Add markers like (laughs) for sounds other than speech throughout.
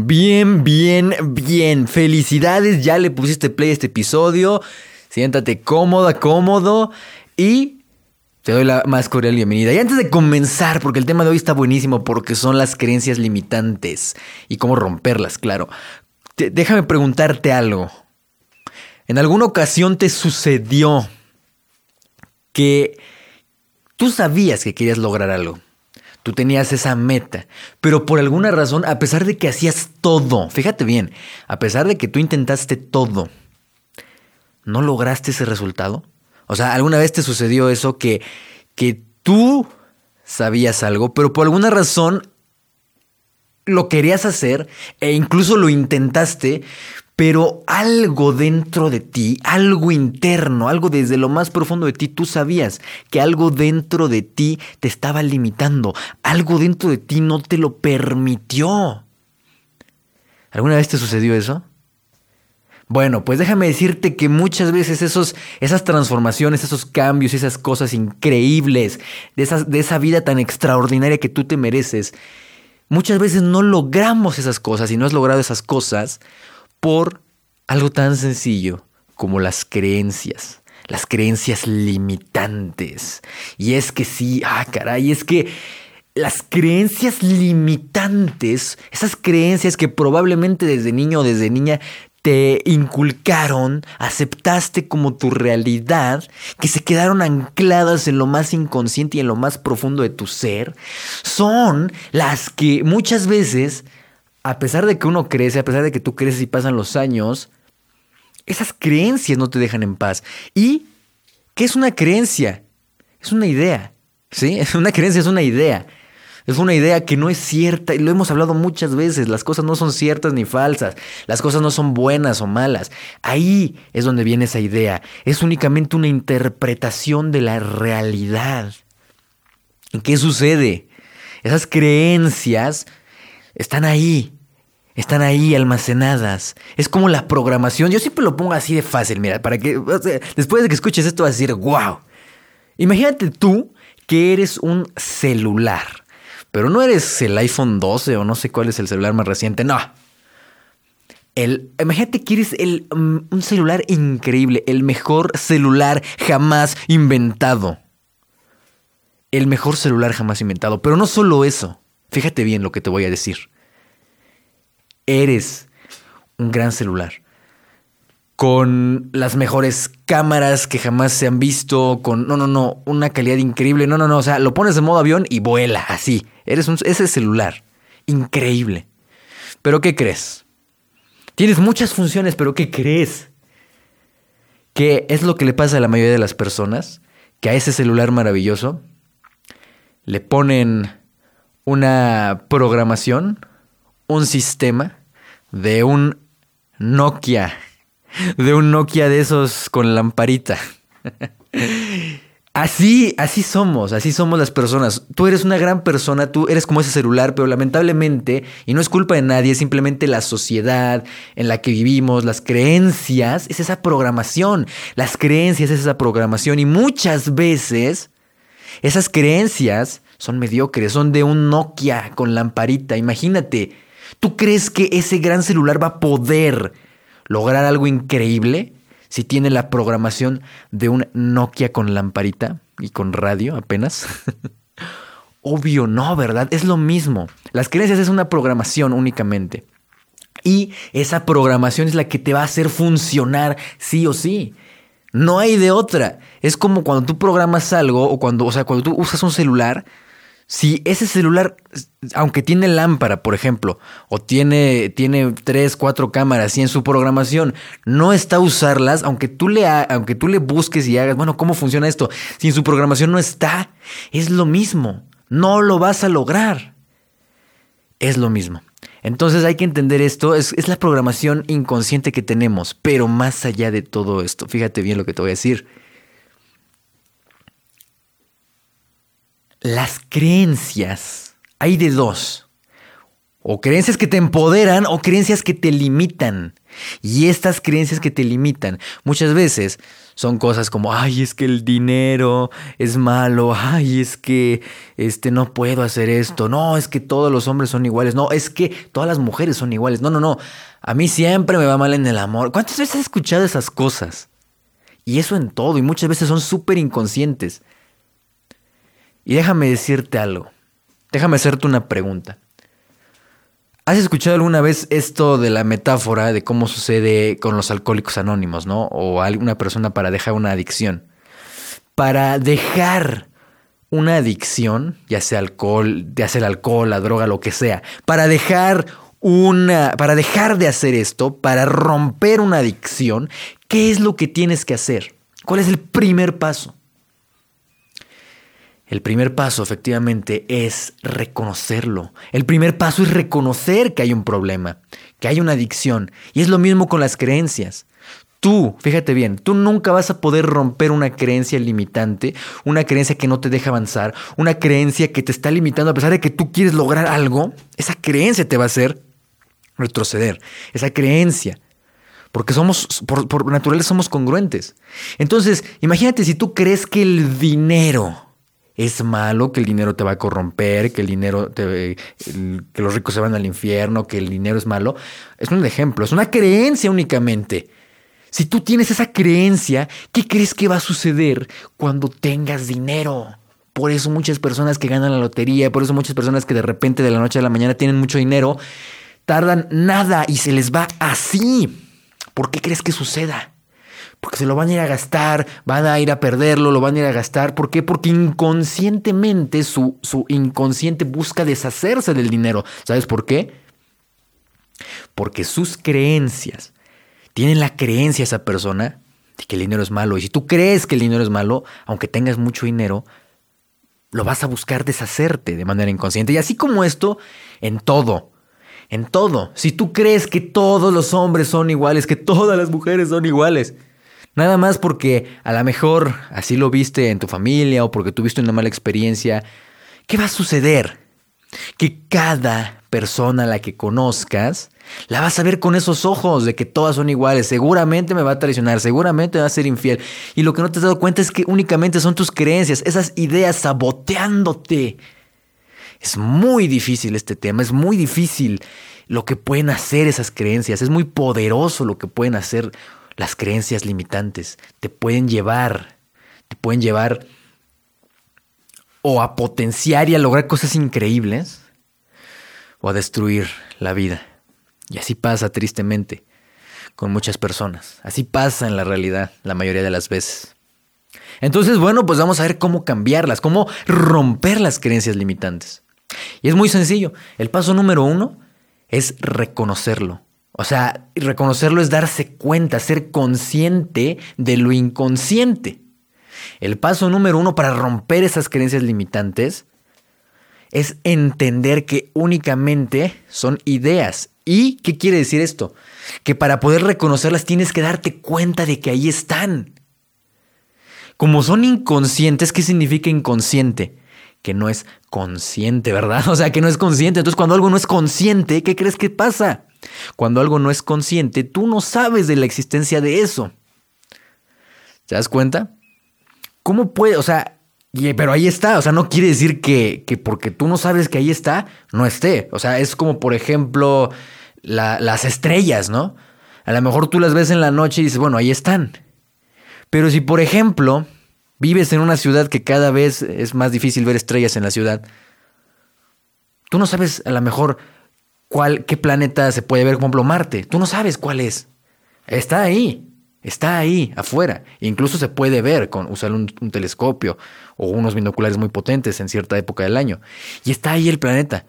Bien, bien, bien. Felicidades, ya le pusiste play a este episodio. Siéntate cómoda, cómodo y te doy la más cordial bienvenida. Y antes de comenzar, porque el tema de hoy está buenísimo, porque son las creencias limitantes y cómo romperlas, claro. déjame preguntarte algo. ¿En alguna ocasión te sucedió que tú sabías que querías lograr algo? Tú tenías esa meta, pero por alguna razón, a pesar de que hacías todo, fíjate bien, a pesar de que tú intentaste todo, ¿no lograste ese resultado? O sea, ¿alguna vez te sucedió eso que, que tú sabías algo, pero por alguna razón lo querías hacer e incluso lo intentaste, pero algo dentro de ti, algo interno, algo desde lo más profundo de ti, tú sabías que algo dentro de ti te estaba limitando, algo dentro de ti no te lo permitió. ¿Alguna vez te sucedió eso? Bueno, pues déjame decirte que muchas veces esos, esas transformaciones, esos cambios, esas cosas increíbles, de, de esa vida tan extraordinaria que tú te mereces, muchas veces no logramos esas cosas y no has logrado esas cosas por algo tan sencillo como las creencias, las creencias limitantes. Y es que sí, ah, caray, es que las creencias limitantes, esas creencias que probablemente desde niño o desde niña te inculcaron, aceptaste como tu realidad, que se quedaron ancladas en lo más inconsciente y en lo más profundo de tu ser, son las que muchas veces a pesar de que uno crece, a pesar de que tú creces y pasan los años, esas creencias no te dejan en paz. ¿Y qué es una creencia? Es una idea. ¿Sí? (laughs) Una creencia es una idea. Es una idea que no es cierta y lo hemos hablado muchas veces. Las cosas no son ciertas ni falsas. Las cosas no son buenas o malas. Ahí es donde viene esa idea. Es únicamente una interpretación de la realidad. ¿Y qué sucede? Esas creencias están ahí. Están ahí almacenadas. Es como la programación. Yo siempre lo pongo así de fácil, mira, para que después de que escuches esto vas a decir, wow. Imagínate tú que eres un celular, pero no eres el iPhone 12 o no sé cuál es el celular más reciente, no. El, imagínate que eres el, mm, un celular increíble, el mejor celular jamás inventado. El mejor celular jamás inventado. Pero no solo eso. Fíjate bien lo que te voy a decir eres un gran celular. Con las mejores cámaras que jamás se han visto, con, no, no, no, una calidad increíble. No, no, no, o sea, lo pones en modo avión y vuela, así. Eres ese celular. Increíble. Pero ¿qué crees? Tienes muchas funciones, pero ¿qué crees? ¿Qué es lo que le pasa a la mayoría de las personas? Que a ese celular maravilloso le ponen una programación, un sistema de un Nokia, de un Nokia de esos con lamparita. (laughs) Así, así somos, así somos las personas. Tú eres una gran persona, tú eres como ese celular, pero lamentablemente, y no es culpa de nadie, es simplemente la sociedad en la que vivimos, las creencias, es esa programación. Las creencias es esa programación y muchas veces esas creencias son mediocres, son de un Nokia con lamparita. Imagínate, ¿Tú crees que ese gran celular va a poder lograr algo increíble si tiene la programación de un Nokia con lamparita y con radio apenas? (laughs) Obvio, no, ¿verdad? Es lo mismo. Las creencias es una programación únicamente. Y esa programación es la que te va a hacer funcionar sí o sí. No hay de otra. Es como cuando tú programas algo o cuando, o sea, cuando tú usas un celular, si ese celular, aunque tiene lámpara, por ejemplo, o tiene, tiene tres, cuatro cámaras y en su programación no está a usarlas, aunque tú, le aunque tú le busques y hagas, bueno, ¿cómo funciona esto? Si en su programación no está, es lo mismo. No lo vas a lograr. Es lo mismo. Entonces hay que entender esto, es, es la programación inconsciente que tenemos, pero más allá de todo esto, fíjate bien lo que te voy a decir Las creencias hay de dos. O creencias que te empoderan o creencias que te limitan. Y estas creencias que te limitan muchas veces son cosas como, ay, es que el dinero es malo, ay, es que este, no puedo hacer esto, no, es que todos los hombres son iguales, no, es que todas las mujeres son iguales, no, no, no, a mí siempre me va mal en el amor. ¿Cuántas veces has escuchado esas cosas? Y eso en todo, y muchas veces son súper inconscientes. Y déjame decirte algo, déjame hacerte una pregunta. ¿Has escuchado alguna vez esto de la metáfora de cómo sucede con los alcohólicos anónimos, ¿no? O alguna persona para dejar una adicción. Para dejar una adicción, ya sea alcohol, ya sea el alcohol, la droga, lo que sea, para dejar una, para dejar de hacer esto, para romper una adicción, ¿qué es lo que tienes que hacer? ¿Cuál es el primer paso? El primer paso efectivamente es reconocerlo. El primer paso es reconocer que hay un problema, que hay una adicción. Y es lo mismo con las creencias. Tú, fíjate bien, tú nunca vas a poder romper una creencia limitante, una creencia que no te deja avanzar, una creencia que te está limitando a pesar de que tú quieres lograr algo. Esa creencia te va a hacer retroceder. Esa creencia. Porque somos, por, por naturaleza somos congruentes. Entonces, imagínate si tú crees que el dinero es malo, que el dinero te va a corromper, que el dinero te, que los ricos se van al infierno, que el dinero es malo. Es un ejemplo, es una creencia únicamente. Si tú tienes esa creencia, ¿qué crees que va a suceder cuando tengas dinero? Por eso muchas personas que ganan la lotería, por eso muchas personas que de repente de la noche a la mañana tienen mucho dinero, tardan nada y se les va así. ¿Por qué crees que suceda? Porque se lo van a ir a gastar, van a ir a perderlo, lo van a ir a gastar. ¿Por qué? Porque inconscientemente su, su inconsciente busca deshacerse del dinero. ¿Sabes por qué? Porque sus creencias, tienen la creencia esa persona de que el dinero es malo. Y si tú crees que el dinero es malo, aunque tengas mucho dinero, lo vas a buscar deshacerte de manera inconsciente. Y así como esto, en todo. En todo. Si tú crees que todos los hombres son iguales, que todas las mujeres son iguales, Nada más porque a lo mejor así lo viste en tu familia o porque tuviste una mala experiencia. ¿Qué va a suceder? Que cada persona a la que conozcas la vas a ver con esos ojos de que todas son iguales. Seguramente me va a traicionar, seguramente va a ser infiel. Y lo que no te has dado cuenta es que únicamente son tus creencias, esas ideas saboteándote. Es muy difícil este tema, es muy difícil lo que pueden hacer esas creencias, es muy poderoso lo que pueden hacer las creencias limitantes te pueden llevar, te pueden llevar o a potenciar y a lograr cosas increíbles o a destruir la vida. Y así pasa tristemente con muchas personas. Así pasa en la realidad la mayoría de las veces. Entonces, bueno, pues vamos a ver cómo cambiarlas, cómo romper las creencias limitantes. Y es muy sencillo. El paso número uno es reconocerlo. O sea, reconocerlo es darse cuenta, ser consciente de lo inconsciente. El paso número uno para romper esas creencias limitantes es entender que únicamente son ideas. ¿Y qué quiere decir esto? Que para poder reconocerlas tienes que darte cuenta de que ahí están. Como son inconscientes, ¿qué significa inconsciente? Que no es consciente, ¿verdad? (laughs) O sea, que no es consciente. Entonces, cuando algo no es consciente, ¿qué crees que pasa? Cuando algo no es consciente, tú no sabes de la existencia de eso. ¿Te das cuenta? ¿Cómo puede, o sea, pero ahí está, o sea, no quiere decir que, porque tú no sabes que ahí está, no esté. O sea, es como, por ejemplo, las estrellas, ¿no? A lo mejor tú las ves en la noche y dices, bueno, ahí están. Pero si, por ejemplo, vives en una ciudad que cada vez es más difícil ver estrellas en la ciudad, tú no sabes a lo mejor cuál, qué planeta se puede ver, por ejemplo, Marte. Tú no sabes cuál es. Está ahí. Está ahí, afuera. incluso se puede ver con usar un, telescopio o unos binoculares muy potentes en cierta época del año. Y está ahí el planeta.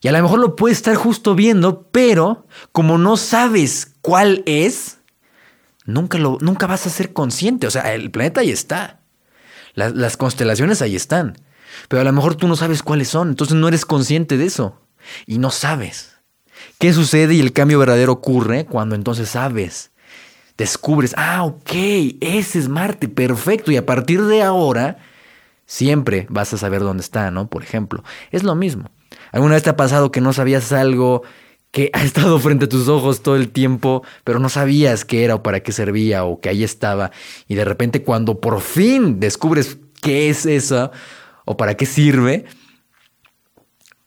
Y a lo mejor lo puedes estar justo viendo, pero como no sabes cuál es, nunca, lo, nunca vas a ser consciente. O sea, el planeta ahí está. Las, las constelaciones ahí están. Pero a lo mejor tú no sabes cuáles son, entonces no eres consciente de eso. Y no sabes. ¿Qué sucede y el cambio verdadero ocurre cuando entonces sabes? Descubres, ah, ok, ese es Marte, perfecto. Y a partir de ahora, siempre vas a saber dónde está, ¿no? Por ejemplo, es lo mismo. ¿Alguna vez te ha pasado que no sabías algo que ha (laughs) estado frente a tus ojos todo el tiempo, pero no sabías qué era o para qué servía o que ahí estaba? Y de repente cuando por fin descubres qué es eso o para qué sirve,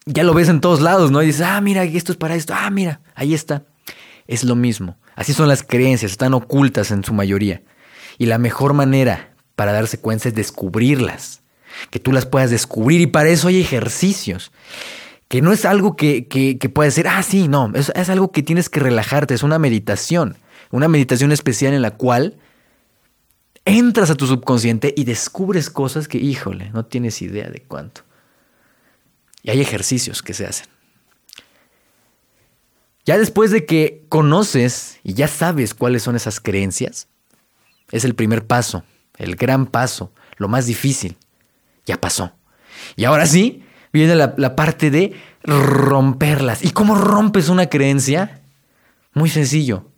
ya lo ves en todos lados, ¿no? Y dices, ah, mira, esto es para esto, ah, mira, ahí está. Es lo mismo. Así son las creencias, están ocultas en su mayoría. Y la mejor manera para darse cuenta es descubrirlas, que tú las puedas descubrir y para eso hay ejercicios. Que no es algo que, que, que puede ser, ah, sí, no, es algo que tienes que relajarte, es una meditación, una meditación especial en la cual entras a tu subconsciente y descubres cosas que, híjole, no tienes idea de cuánto. Y hay ejercicios que se hacen. Ya después de que conoces y ya sabes cuáles son esas creencias, es el primer paso, el gran paso, lo más difícil. Ya pasó. Y ahora sí, viene la, parte de romperlas. ¿Y cómo rompes una creencia? Muy sencillo.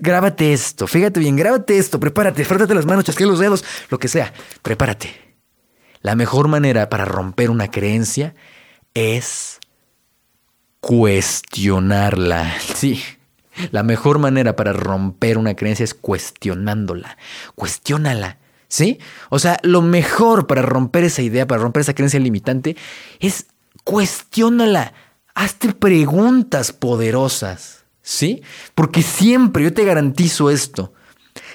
grábate esto, fíjate bien, grábate esto, prepárate, frótate las manos, chasquea los dedos, lo que sea, prepárate. La mejor manera para romper una creencia es cuestionarla. (laughs) Sí, la mejor manera para romper una creencia es cuestionándola. Cuestiónala. ¿Sí? O sea, lo mejor para romper esa idea, para romper esa creencia limitante, es cuestiónala. Hazte preguntas poderosas. ¿Sí? Porque siempre, yo te garantizo esto,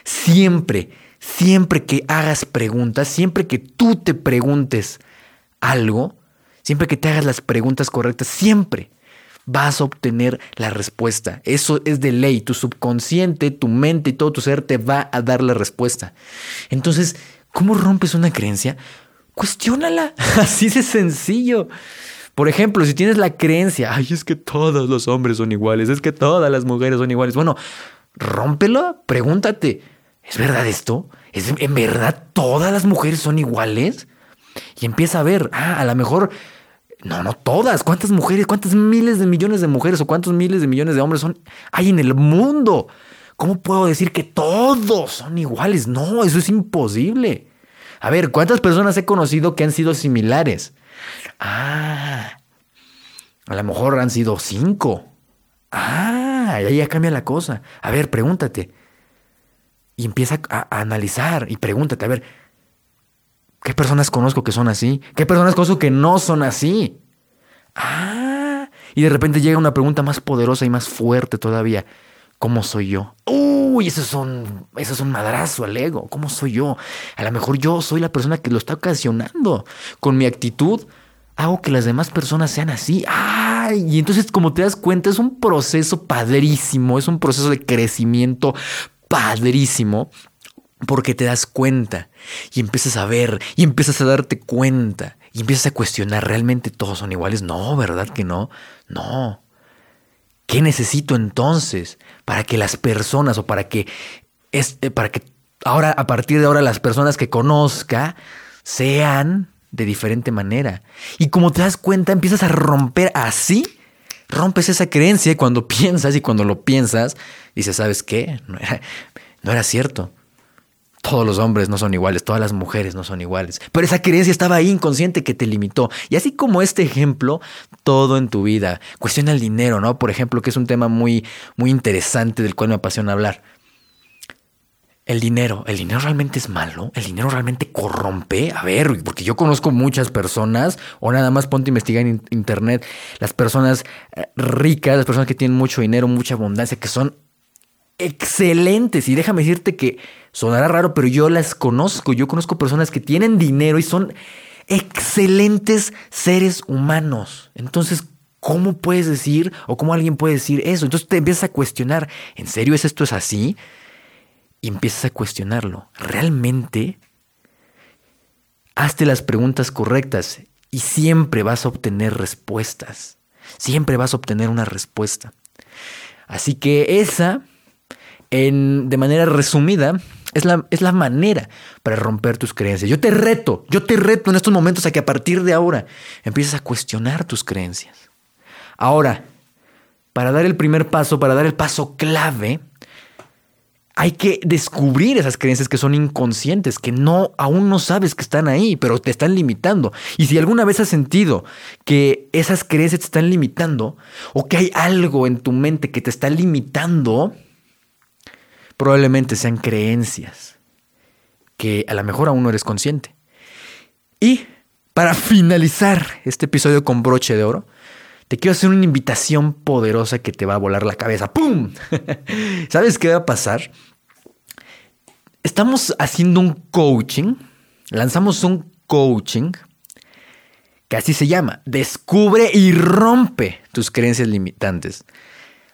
siempre, siempre que hagas preguntas, siempre que tú te preguntes algo, siempre que te hagas las preguntas correctas, siempre vas a obtener la respuesta. Eso es de ley. Tu subconsciente, tu mente y todo tu ser te va a dar la respuesta. Entonces, ¿cómo rompes una creencia? Cuestiónala. (laughs) Así de sencillo. Por ejemplo, si tienes la creencia, ay, es que todos los hombres son iguales, es que todas las mujeres son iguales. Bueno, rómpelo, pregúntate, ¿es verdad esto? ¿Es en verdad todas las mujeres son iguales? Y empieza a ver, ah, a lo mejor no, no todas. ¿Cuántas mujeres, cuántas miles de millones de mujeres o cuántos miles de millones de hombres son hay en el mundo? ¿Cómo puedo decir que todos son iguales? No, eso es imposible. A ver, ¿cuántas personas he conocido que han sido similares? Ah, a lo mejor han sido cinco. Ah, ahí ya cambia la cosa. A ver, pregúntate. Y empieza a, analizar y pregúntate, a ver, ¿Qué personas conozco que son así? ¿Qué personas conozco que no son así? Ah, y de repente llega una pregunta más poderosa y más fuerte todavía. ¿Cómo soy yo? Uy, eso es un, eso es un madrazo al ego. ¿Cómo soy yo? A lo mejor yo soy la persona que lo está ocasionando. Con mi actitud hago que las demás personas sean así. Ay, y entonces como te das cuenta es un proceso padrísimo, es un proceso de crecimiento padrísimo porque te das cuenta y empiezas a ver y empiezas a darte cuenta y empiezas a cuestionar, ¿realmente todos son iguales? No, ¿verdad que no? No. ¿Qué necesito entonces para que las personas o para que, es, eh, para que ahora, a partir de ahora, las personas que conozca sean de diferente manera? Y como te das cuenta, empiezas a romper así, rompes esa creencia cuando (laughs) piensas y cuando lo piensas, dices, ¿sabes qué? No era, no era cierto todos los hombres no son iguales, todas las mujeres no son iguales. Pero esa creencia estaba ahí inconsciente que te limitó. Y así como este ejemplo, todo en tu vida. Cuestiona el dinero, ¿no? Por ejemplo, que es un tema muy, muy interesante del cual me apasiona hablar. El dinero, ¿el dinero realmente es malo? ¿El dinero realmente corrompe? A ver, porque yo conozco muchas personas, o nada más ponte a investigar en internet, las personas eh, ricas, las personas que tienen mucho dinero, mucha abundancia, que son excelentes. Y déjame decirte que sonará raro, pero yo las conozco. Yo conozco personas que tienen dinero y son excelentes seres humanos. Entonces, ¿cómo puedes decir o cómo alguien puede decir eso? Entonces te empiezas a cuestionar, ¿en serio es esto es así? Y empiezas a cuestionarlo. ¿Realmente? Hazte las preguntas correctas y siempre vas a obtener respuestas. Siempre vas a obtener una respuesta. Así que esa en, de manera resumida, es la, es la manera para romper tus creencias. Yo te reto, yo te reto en estos momentos a que a partir de ahora empieces a cuestionar tus creencias. Ahora, para dar el primer paso, para dar el paso clave, hay que descubrir esas creencias que son inconscientes, que no aún no sabes que están ahí, pero te están limitando. Y si alguna vez has sentido que esas creencias te están limitando o que hay algo en tu mente que te está limitando, probablemente sean creencias que a lo mejor aún no eres consciente. Y para finalizar este episodio con broche de oro, te quiero hacer una invitación poderosa que te va a volar la cabeza. ¡Pum! (laughs) ¿Sabes qué va a pasar? Estamos haciendo un coaching, lanzamos un coaching que así se llama, descubre y rompe tus creencias limitantes.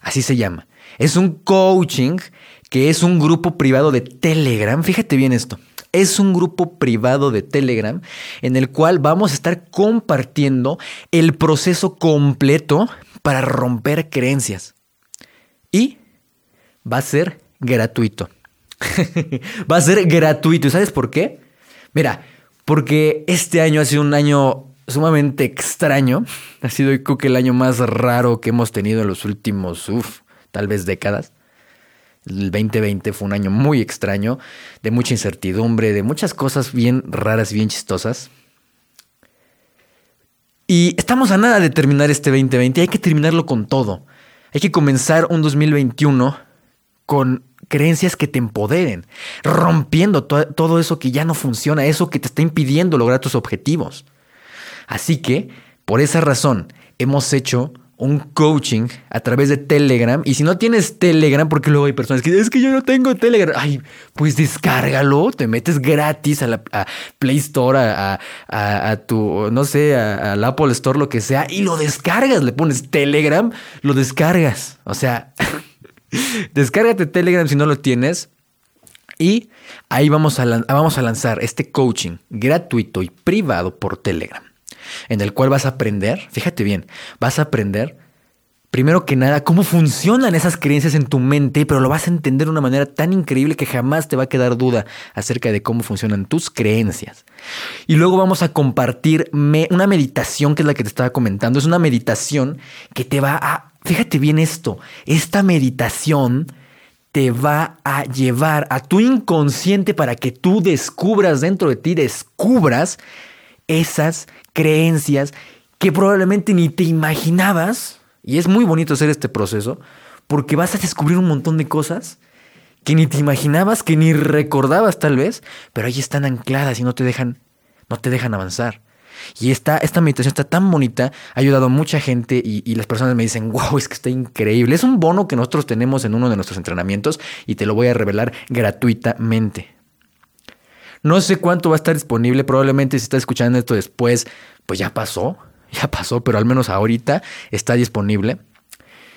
Así se llama. Es un coaching que es un grupo privado de Telegram. Fíjate bien esto es un grupo privado de Telegram en el cual vamos a estar compartiendo el proceso completo para romper creencias. Y va a ser gratuito. (laughs) va a ser gratuito. ¿Y sabes por qué? Mira, porque este año ha sido un año sumamente extraño. Ha sido, creo que el año más raro que hemos tenido en los últimos, uff, tal vez décadas. El 2020 fue un año muy extraño, de mucha incertidumbre, de muchas cosas bien raras, bien chistosas. Y estamos a nada de terminar este 2020, hay que terminarlo con todo. Hay que comenzar un 2021 con creencias que te empoderen, rompiendo todo eso que ya no funciona, eso que te está impidiendo lograr tus objetivos. Así que, por esa razón, hemos hecho un coaching a través de Telegram. Y si no tienes Telegram, porque luego hay personas que dicen, es que yo no tengo Telegram. Ay, pues descárgalo, te metes gratis a la Play Store, a, tu, no sé, al Apple Store, lo que sea, y lo descargas. Le pones Telegram, lo descargas. O sea, (laughs) descárgate Telegram si no lo tienes. Y ahí vamos a, vamos a lanzar este coaching gratuito y privado por Telegram en el cual vas a aprender, fíjate bien, vas a aprender primero que nada cómo funcionan esas creencias en tu mente, pero lo vas a entender de una manera tan increíble que jamás te va a quedar duda acerca de cómo funcionan tus creencias. Y luego vamos a compartir una meditación que es la que te estaba comentando, es una meditación que te va a, fíjate bien esto, esta meditación te va a llevar a tu inconsciente para que tú descubras dentro de ti, descubras esas creencias que probablemente ni te imaginabas. Y es muy bonito hacer este proceso porque vas a descubrir un montón de cosas que ni te imaginabas, que ni recordabas tal vez, pero ahí están ancladas y no te dejan, no te dejan avanzar. Y esta, esta meditación está tan bonita, ha ayudado a mucha gente y, y, las personas me dicen, wow, es que está increíble. Es un bono que nosotros tenemos en uno de nuestros entrenamientos y te lo voy a revelar gratuitamente. No sé cuánto va a estar disponible, probablemente si estás escuchando esto después, pues ya pasó, (laughs) ya pasó, pero al menos ahorita está disponible.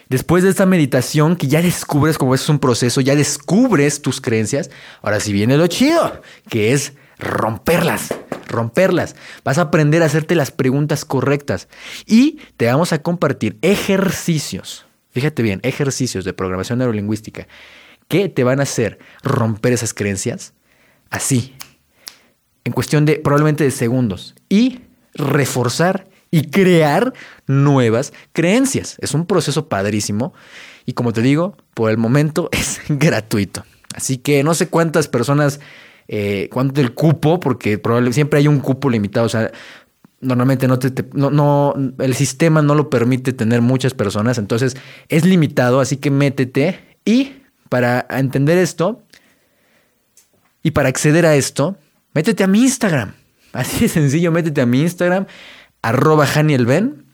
Después de esta meditación que ya descubres cómo es un proceso, ya descubres tus creencias, ahora sí viene lo chido, que es romperlas, romperlas. Vas a aprender a hacerte las preguntas correctas y te vamos a compartir ejercicios, fíjate bien, ejercicios de programación neurolingüística que te van a hacer romper esas creencias así, en cuestión de probablemente de segundos y reforzar y crear nuevas creencias. Es un proceso padrísimo y como te digo, por el momento (laughs) es gratuito. Así que no sé cuántas personas, eh, cuánto el cupo, porque probablemente siempre hay un cupo limitado. O sea, normalmente no, te, no, no, el sistema no lo permite tener muchas personas, entonces es limitado, así que métete y para entender esto y para acceder a esto, métete a mi Instagram. (laughs) Así de sencillo, métete a mi Instagram, arroba Janielben,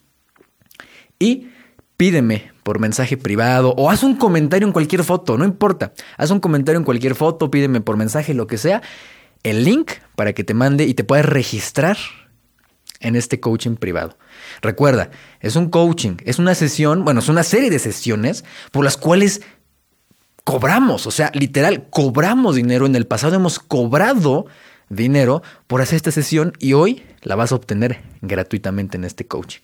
y pídeme por mensaje privado o haz un comentario en cualquier foto, no importa. Haz un comentario en cualquier foto, pídeme por mensaje, lo que sea, el link para que te mande y te puedas registrar en este coaching privado. Recuerda, es un coaching, es una sesión, bueno, es una serie de sesiones por las cuales cobramos, o sea, literal, cobramos dinero. En el pasado hemos cobrado dinero por hacer esta sesión y hoy la vas a obtener gratuitamente en este coaching.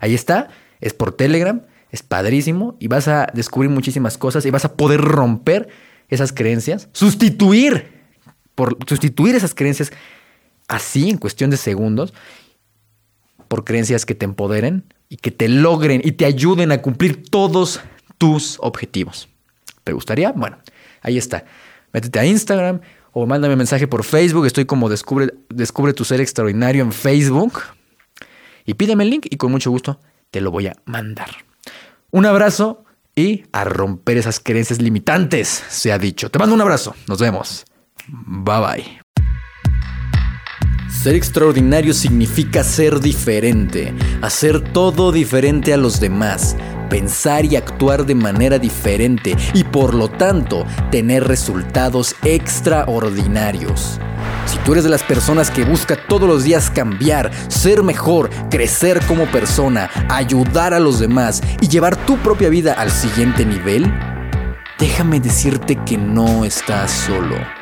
Ahí está, es por Telegram, es padrísimo y vas a descubrir muchísimas cosas y vas a poder romper esas creencias, sustituir, por, sustituir esas creencias así en cuestión de segundos por creencias que te empoderen y que te logren y te ayuden a cumplir todos tus objetivos. ¿Te gustaría? Bueno, Ahí está. Métete a Instagram o mándame mensaje por Facebook. Estoy como Descubre, Descubre tu ser extraordinario en Facebook. Y pídeme el link y con mucho gusto te lo voy a mandar. Un abrazo y a romper esas creencias limitantes, se ha dicho. Te mando un abrazo. Nos vemos. Bye bye. Ser extraordinario significa ser diferente, hacer todo diferente a los demás, pensar y actuar de manera diferente y por lo tanto tener resultados extraordinarios. Si tú eres de las personas que busca todos los días cambiar, ser mejor, crecer como persona, ayudar a los demás y llevar tu propia vida al siguiente nivel, déjame decirte que no estás solo.